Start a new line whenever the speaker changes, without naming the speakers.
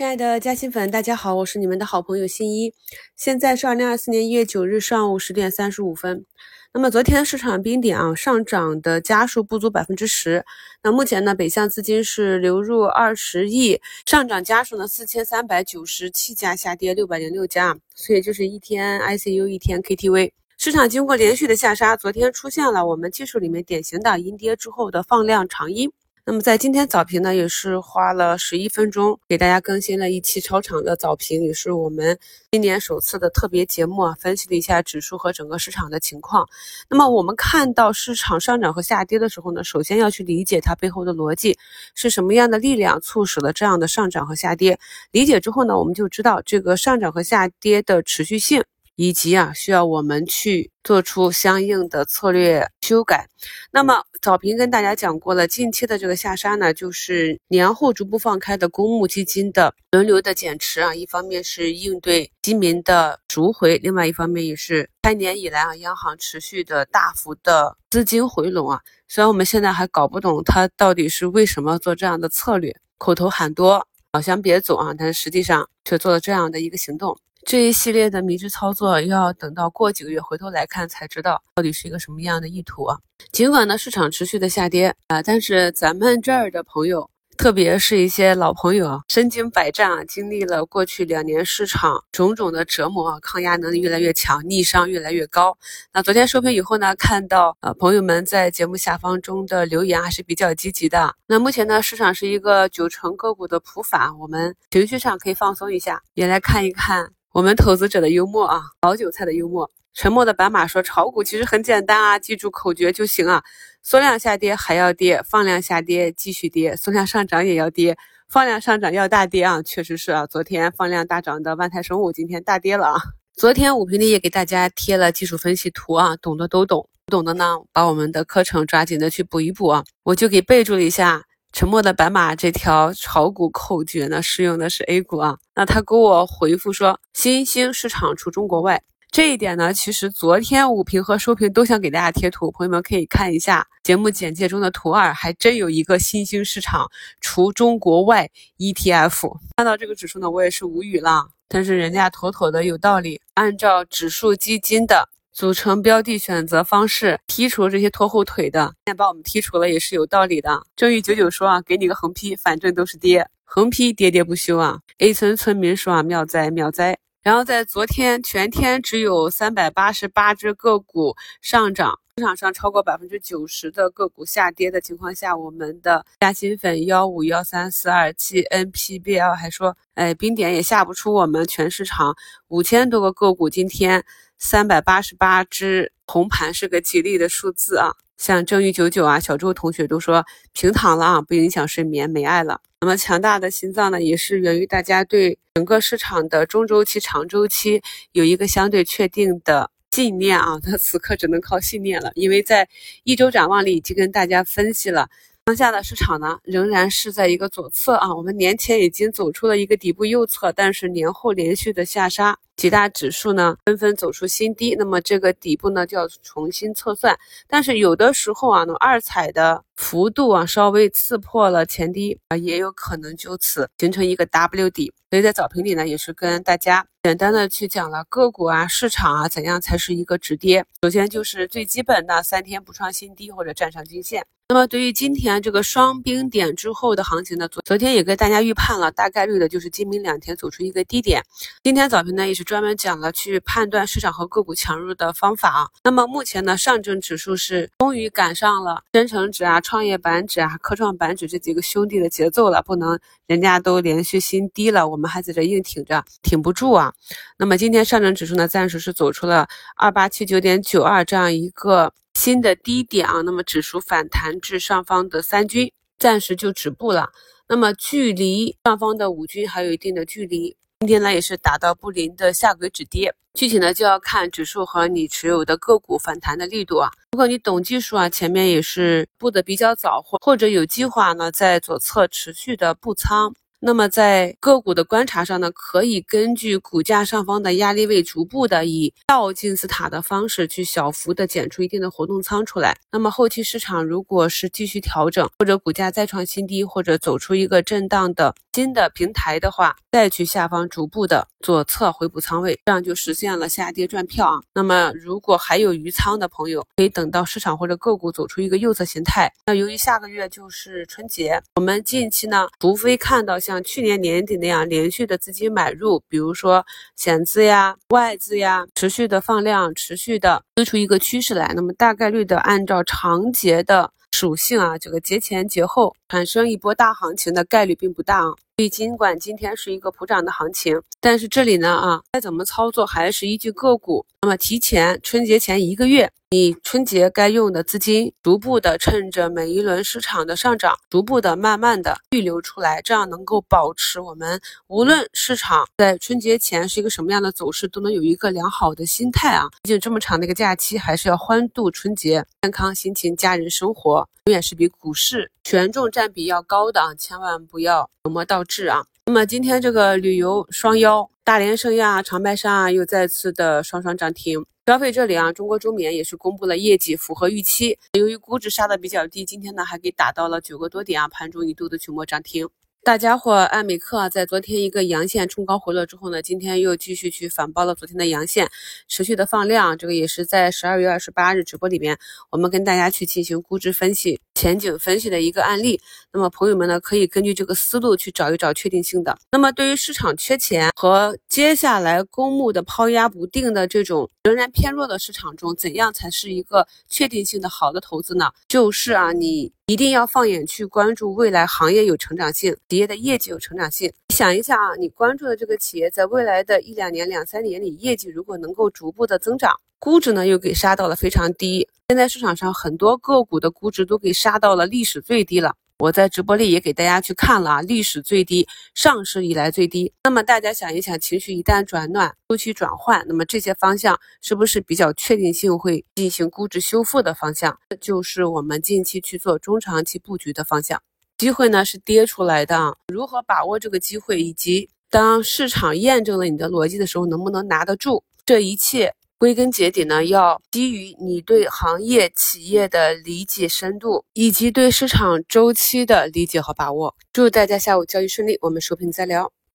亲爱的嘉兴粉，大家好，我是你们的好朋友新一。现在是二零二四年一月九日上午十点三十五分。那么昨天市场冰点啊，上涨的家数不足百分之十。那目前呢，北向资金是流入二十亿，上涨家数呢四千三百九十七家，下跌六百零六家。所以就是一天 ICU 一天 KTV。市场经过连续的下杀，昨天出现了我们技术里面典型的阴跌之后的放量长阴。那么在今天早评呢，也是花了十一分钟给大家更新了一期超长的早评，也是我们今年首次的特别节目啊，分析了一下指数和整个市场的情况。那么我们看到市场上涨和下跌的时候呢，首先要去理解它背后的逻辑是什么样的力量促使了这样的上涨和下跌。理解之后呢，我们就知道这个上涨和下跌的持续性。以及啊，需要我们去做出相应的策略修改。那么早评跟大家讲过了，近期的这个下杀呢，就是年后逐步放开的公募基金的轮流的减持啊。一方面是应对基民的赎回，另外一方面也是开年以来啊，央行持续的大幅的资金回笼啊。虽然我们现在还搞不懂它到底是为什么做这样的策略，口头喊多，老乡别走啊，但是实际上却做了这样的一个行动。这一系列的迷之操作，要等到过几个月回头来看才知道到底是一个什么样的意图啊！尽管呢市场持续的下跌啊，但是咱们这儿的朋友，特别是一些老朋友，身经百战啊，经历了过去两年市场种种的折磨啊，抗压能力越来越强，逆商越来越高。那昨天收评以后呢，看到呃朋友们在节目下方中的留言还是比较积极的。那目前呢市场是一个九成个股的普法，我们情绪上可以放松一下，也来看一看。我们投资者的幽默啊，老韭菜的幽默。沉默的白马说：“炒股其实很简单啊，记住口诀就行啊。缩量下跌还要跌，放量下跌继续跌，缩量上涨也要跌，放量上涨要大跌啊。确实是啊，昨天放量大涨的万泰生物今天大跌了啊。昨天五平里也给大家贴了技术分析图啊，懂的都懂，不懂的呢，把我们的课程抓紧的去补一补啊。我就给备注了一下。”沉默的白马这条炒股口诀呢，适用的是 A 股啊。那他给我回复说，新兴市场除中国外，这一点呢，其实昨天午评和收评都想给大家贴图，朋友们可以看一下节目简介中的图二，还真有一个新兴市场除中国外 ETF。看到这个指数呢，我也是无语了。但是人家妥妥的有道理，按照指数基金的。组成标的选择方式，剔除这些拖后腿的，现在把我们剔除了也是有道理的。正玉九九说啊，给你个横批，反正都是跌，横批喋喋不休啊。A 村村民说啊，妙哉妙哉。然后在昨天全天只有三百八十八只个股上涨，市场上超过百分之九十的个股下跌的情况下，我们的嘉兴粉幺五幺三四二七 NPBL 还说，哎，冰点也下不出我们全市场五千多个个股今天。三百八十八只红盘是个吉利的数字啊！像正玉九九啊、小周同学都说平躺了啊，不影响睡眠，没爱了。那么强大的心脏呢，也是源于大家对整个市场的中周期、长周期有一个相对确定的信念啊。那此刻只能靠信念了，因为在一周展望里已经跟大家分析了。当下的市场呢，仍然是在一个左侧啊。我们年前已经走出了一个底部右侧，但是年后连续的下杀，几大指数呢纷纷走出新低。那么这个底部呢就要重新测算。但是有的时候啊，那二彩的幅度啊稍微刺破了前低啊，也有可能就此形成一个 W 底。所以在早评里呢，也是跟大家简单的去讲了个股啊、市场啊怎样才是一个止跌。首先就是最基本的三天不创新低或者站上均线。那么对于今天这个双冰点之后的行情呢，昨昨天也跟大家预判了，大概率的就是今明两天走出一个低点。今天早评呢也是专门讲了去判断市场和个股强弱的方法啊。那么目前呢，上证指数是终于赶上了深成指啊、创业板指啊、科创板指这几个兄弟的节奏了，不能人家都连续新低了，我们还在这硬挺着，挺不住啊。那么今天上证指数呢，暂时是走出了二八七九点九二这样一个。新的低点啊，那么指数反弹至上方的三均，暂时就止步了。那么距离上方的五均还有一定的距离。今天呢也是达到布林的下轨止跌，具体呢就要看指数和你持有的个股反弹的力度啊。如果你懂技术啊，前面也是布的比较早，或或者有计划呢，在左侧持续的布仓。那么在个股的观察上呢，可以根据股价上方的压力位，逐步的以倒金字塔的方式去小幅的减出一定的活动仓出来。那么后期市场如果是继续调整，或者股价再创新低，或者走出一个震荡的新的平台的话，再去下方逐步的左侧回补仓位，这样就实现了下跌赚票啊。那么如果还有余仓的朋友，可以等到市场或者个股走出一个右侧形态。那由于下个月就是春节，我们近期呢，除非看到像去年年底那样连续的资金买入，比如说险资呀、外资呀，持续的放量，持续的推出一个趋势来，那么大概率的按照长节的。属性啊，这个节前节后产生一波大行情的概率并不大啊。所以尽管今天是一个普涨的行情，但是这里呢啊，该怎么操作还是依据个股。那么提前春节前一个月。你春节该用的资金，逐步的趁着每一轮市场的上涨，逐步的慢慢的预留出来，这样能够保持我们无论市场在春节前是一个什么样的走势，都能有一个良好的心态啊。毕竟这么长的一个假期，还是要欢度春节，健康心情，家人生活，永远是比股市权重占占比要高的啊，千万不要本末倒置啊。那么今天这个旅游双妖，大连盛亚、长白山啊，又再次的双双涨停。消费这里啊，中国中免也是公布了业绩，符合预期。由于估值杀的比较低，今天呢还给打到了九个多点啊，盘中一度的群摸涨停。大家伙，艾美克在昨天一个阳线冲高回落之后呢，今天又继续去反包了昨天的阳线，持续的放量。这个也是在十二月二十八日直播里面，我们跟大家去进行估值分析、前景分析的一个案例。那么朋友们呢，可以根据这个思路去找一找确定性的。那么对于市场缺钱和接下来公募的抛压不定的这种仍然偏弱的市场中，怎样才是一个确定性的好的投资呢？就是啊，你。一定要放眼去关注未来行业有成长性，企业的业绩有成长性。想一下啊，你关注的这个企业在未来的一两年、两三年里，业绩如果能够逐步的增长，估值呢又给杀到了非常低。现在市场上很多个股的估值都给杀到了历史最低了。我在直播里也给大家去看了啊，历史最低，上市以来最低。那么大家想一想，情绪一旦转暖，周期转换，那么这些方向是不是比较确定性会进行估值修复的方向？就是我们近期去做中长期布局的方向。机会呢是跌出来的，如何把握这个机会，以及当市场验证了你的逻辑的时候，能不能拿得住？这一切。归根结底呢，要基于你对行业企业的理解深度，以及对市场周期的理解和把握。祝大家下午交易顺利，我们收评再聊。